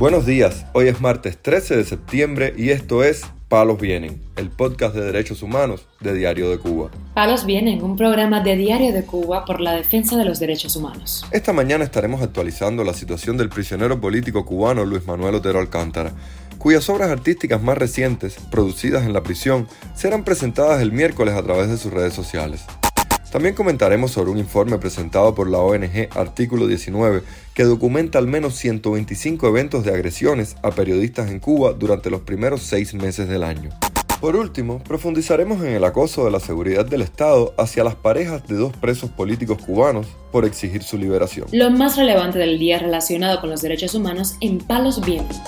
Buenos días, hoy es martes 13 de septiembre y esto es Palos Vienen, el podcast de derechos humanos de Diario de Cuba. Palos Vienen, un programa de Diario de Cuba por la defensa de los derechos humanos. Esta mañana estaremos actualizando la situación del prisionero político cubano Luis Manuel Otero Alcántara, cuyas obras artísticas más recientes, producidas en la prisión, serán presentadas el miércoles a través de sus redes sociales. También comentaremos sobre un informe presentado por la ONG Artículo 19 que documenta al menos 125 eventos de agresiones a periodistas en Cuba durante los primeros seis meses del año. Por último, profundizaremos en el acoso de la seguridad del Estado hacia las parejas de dos presos políticos cubanos por exigir su liberación. Lo más relevante del día relacionado con los derechos humanos en Palos Vientos.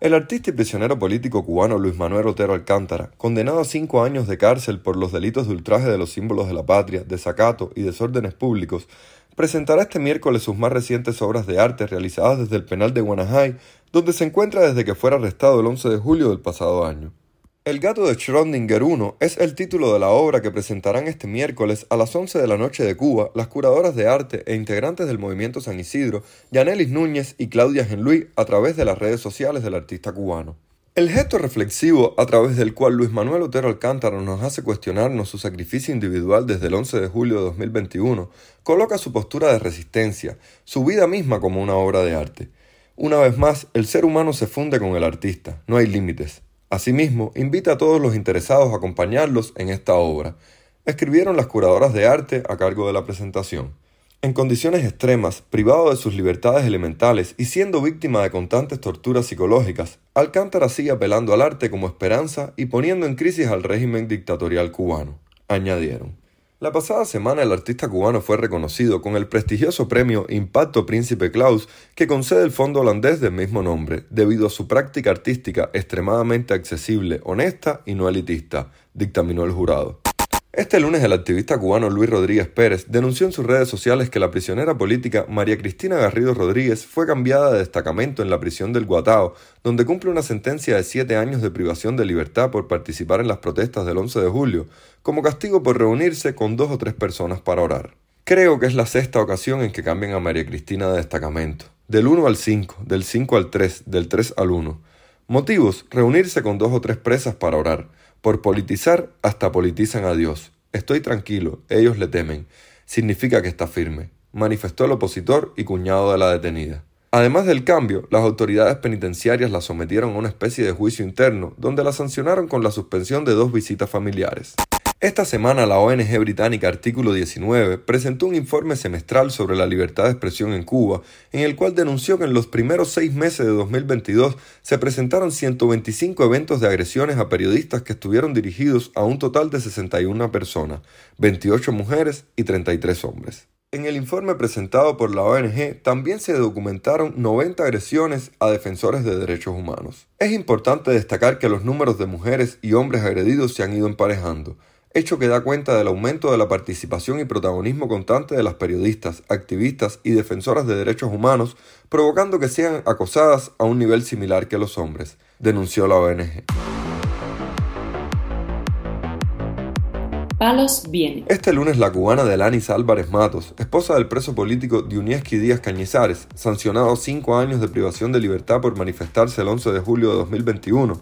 El artista y prisionero político cubano Luis Manuel Otero Alcántara, condenado a cinco años de cárcel por los delitos de ultraje de los símbolos de la patria, desacato y desórdenes públicos, presentará este miércoles sus más recientes obras de arte realizadas desde el penal de Guanajay, donde se encuentra desde que fuera arrestado el 11 de julio del pasado año. El gato de Schrödinger 1 es el título de la obra que presentarán este miércoles a las 11 de la noche de Cuba las curadoras de arte e integrantes del movimiento San Isidro, Yanelis Núñez y Claudia Genluí a través de las redes sociales del artista cubano. El gesto reflexivo a través del cual Luis Manuel Otero Alcántara nos hace cuestionarnos su sacrificio individual desde el 11 de julio de 2021 coloca su postura de resistencia, su vida misma como una obra de arte. Una vez más, el ser humano se funde con el artista, no hay límites. Asimismo, invita a todos los interesados a acompañarlos en esta obra. Escribieron las curadoras de arte a cargo de la presentación. En condiciones extremas, privado de sus libertades elementales y siendo víctima de constantes torturas psicológicas, Alcántara sigue apelando al arte como esperanza y poniendo en crisis al régimen dictatorial cubano, añadieron. La pasada semana el artista cubano fue reconocido con el prestigioso premio Impacto Príncipe Claus que concede el fondo holandés del mismo nombre, debido a su práctica artística extremadamente accesible, honesta y no elitista, dictaminó el jurado. Este lunes el activista cubano Luis Rodríguez Pérez denunció en sus redes sociales que la prisionera política María Cristina Garrido Rodríguez fue cambiada de destacamento en la prisión del Guatao, donde cumple una sentencia de siete años de privación de libertad por participar en las protestas del 11 de julio, como castigo por reunirse con dos o tres personas para orar. Creo que es la sexta ocasión en que cambian a María Cristina de destacamento, del 1 al 5, del 5 al 3, del 3 al 1. Motivos, reunirse con dos o tres presas para orar. Por politizar, hasta politizan a Dios. Estoy tranquilo, ellos le temen. Significa que está firme, manifestó el opositor y cuñado de la detenida. Además del cambio, las autoridades penitenciarias la sometieron a una especie de juicio interno, donde la sancionaron con la suspensión de dos visitas familiares. Esta semana la ONG británica Artículo 19 presentó un informe semestral sobre la libertad de expresión en Cuba, en el cual denunció que en los primeros seis meses de 2022 se presentaron 125 eventos de agresiones a periodistas que estuvieron dirigidos a un total de 61 personas, 28 mujeres y 33 hombres. En el informe presentado por la ONG también se documentaron 90 agresiones a defensores de derechos humanos. Es importante destacar que los números de mujeres y hombres agredidos se han ido emparejando hecho que da cuenta del aumento de la participación y protagonismo constante de las periodistas, activistas y defensoras de derechos humanos, provocando que sean acosadas a un nivel similar que los hombres, denunció la ONG. Palos viene. Este lunes la cubana Delanis Álvarez Matos, esposa del preso político Diunieski Díaz Cañizares, sancionado a cinco años de privación de libertad por manifestarse el 11 de julio de 2021,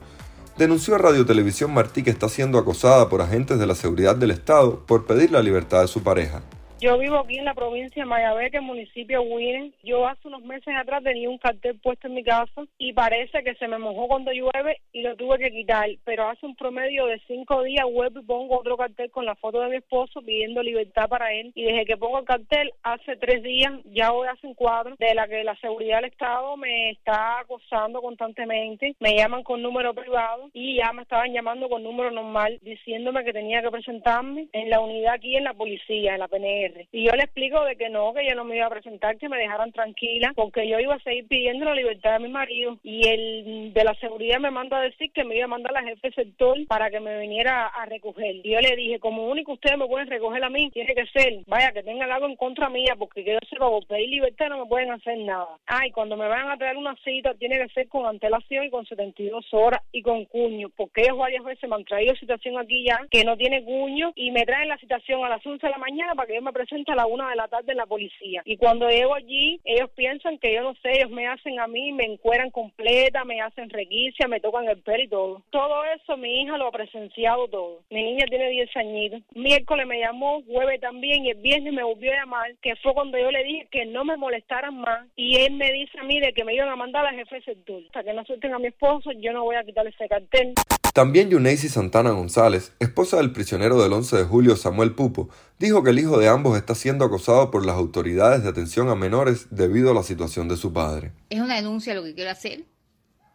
denunció a Radio Televisión Martí que está siendo acosada por agentes de la seguridad del Estado por pedir la libertad de su pareja. Yo vivo aquí en la provincia de Mayabeque, municipio Wien. Yo hace unos meses atrás tenía un cartel puesto en mi casa y parece que se me mojó cuando llueve y lo tuve que quitar. Pero hace un promedio de cinco días web y pongo otro cartel con la foto de mi esposo pidiendo libertad para él. Y desde que pongo el cartel, hace tres días, ya hoy hacen cuatro, de la que la seguridad del Estado me está acosando constantemente. Me llaman con número privado y ya me estaban llamando con número normal diciéndome que tenía que presentarme en la unidad aquí en la policía, en la PNR y yo le explico de que no, que yo no me iba a presentar, que me dejaran tranquila, porque yo iba a seguir pidiendo la libertad de mi marido. Y el de la seguridad me manda a decir que me iba a mandar la jefe sector para que me viniera a recoger. Y yo le dije, como único ustedes me pueden recoger a mí, tiene que ser, vaya, que tengan algo en contra mía, porque yo sepa, por pedir libertad no me pueden hacer nada. Ay, cuando me van a traer una cita, tiene que ser con antelación y con 72 horas y con cuño, porque ellos varias veces me han traído citación aquí ya que no tiene cuño y me traen la citación a las 11 de la mañana para que yo me presenta a la una de la tarde la policía. Y cuando llego allí, ellos piensan que yo no sé, ellos me hacen a mí, me encueran completa, me hacen requicia, me tocan el pelo y todo. Todo eso mi hija lo ha presenciado todo. Mi niña tiene 10 añitos. Miércoles me llamó, jueves también, y el viernes me volvió a llamar, que fue cuando yo le dije que no me molestaran más. Y él me dice a mí de que me iban a mandar a la jefe sector. Hasta que no suelten a mi esposo, yo no voy a quitarle ese cartel. También Yuneisi Santana González, esposa del prisionero del 11 de julio Samuel Pupo, dijo que el hijo de ambos está siendo acosado por las autoridades de atención a menores debido a la situación de su padre. Es una denuncia lo que quiero hacer.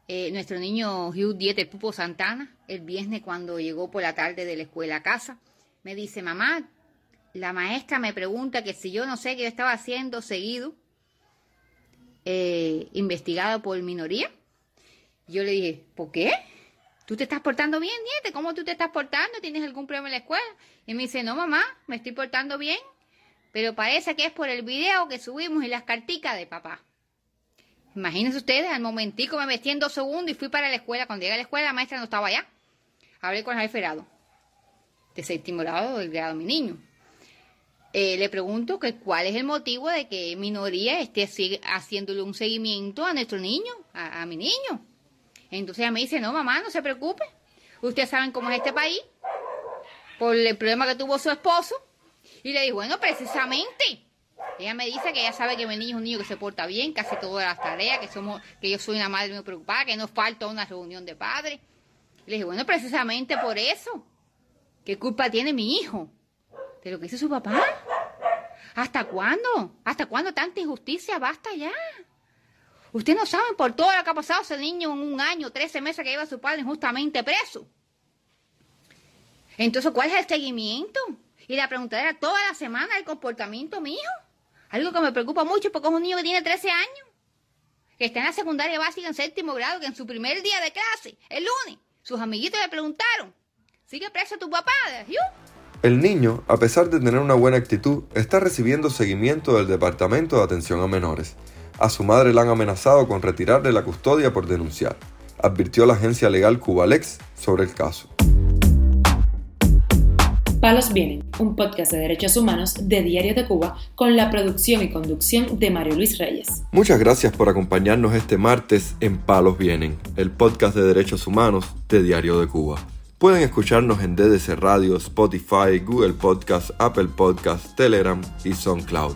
Eh, nuestro niño Hugh Dieter Pupo Santana, el viernes cuando llegó por la tarde de la escuela a casa, me dice, mamá, la maestra me pregunta que si yo no sé qué estaba haciendo seguido, eh, investigado por minoría. Yo le dije, ¿por qué? ¿Tú te estás portando bien, niete? ¿Cómo tú te estás portando? ¿Tienes algún problema en la escuela? Y me dice, no, mamá, me estoy portando bien, pero parece que es por el video que subimos y las carticas de papá. Imagínense ustedes, al momentico me metí en dos segundos y fui para la escuela. Cuando llegué a la escuela, la maestra no estaba allá. Hablé con el jefe grado, de séptimo grado del grado de mi niño. Eh, le pregunto que cuál es el motivo de que minoría esté haciéndole un seguimiento a nuestro niño, a mi niño. Entonces ella me dice, no, mamá, no se preocupe. Ustedes saben cómo es este país, por el problema que tuvo su esposo. Y le digo, bueno, precisamente. Ella me dice que ella sabe que mi niño es un niño que se porta bien, que hace todas las tareas, que somos, que yo soy una madre muy preocupada, que no falta una reunión de padres. le dije, bueno, precisamente por eso. ¿Qué culpa tiene mi hijo? ¿De lo que hizo su papá? ¿Hasta cuándo? ¿Hasta cuándo tanta injusticia? Basta ya. Ustedes no saben por todo lo que ha pasado ese niño en un año, 13 meses que lleva su padre injustamente preso. Entonces, ¿cuál es el seguimiento? Y la pregunta era toda la semana el comportamiento mío. Algo que me preocupa mucho porque es un niño que tiene 13 años, que está en la secundaria básica en séptimo grado, que en su primer día de clase, el lunes, sus amiguitos le preguntaron, ¿sigue preso tu papá? El niño, a pesar de tener una buena actitud, está recibiendo seguimiento del Departamento de Atención a Menores. A su madre la han amenazado con retirarle la custodia por denunciar, advirtió la agencia legal Cubalex sobre el caso. Palos Vienen, un podcast de derechos humanos de Diario de Cuba con la producción y conducción de Mario Luis Reyes. Muchas gracias por acompañarnos este martes en Palos Vienen, el podcast de derechos humanos de Diario de Cuba. Pueden escucharnos en DDC Radio, Spotify, Google Podcast, Apple Podcast, Telegram y SoundCloud.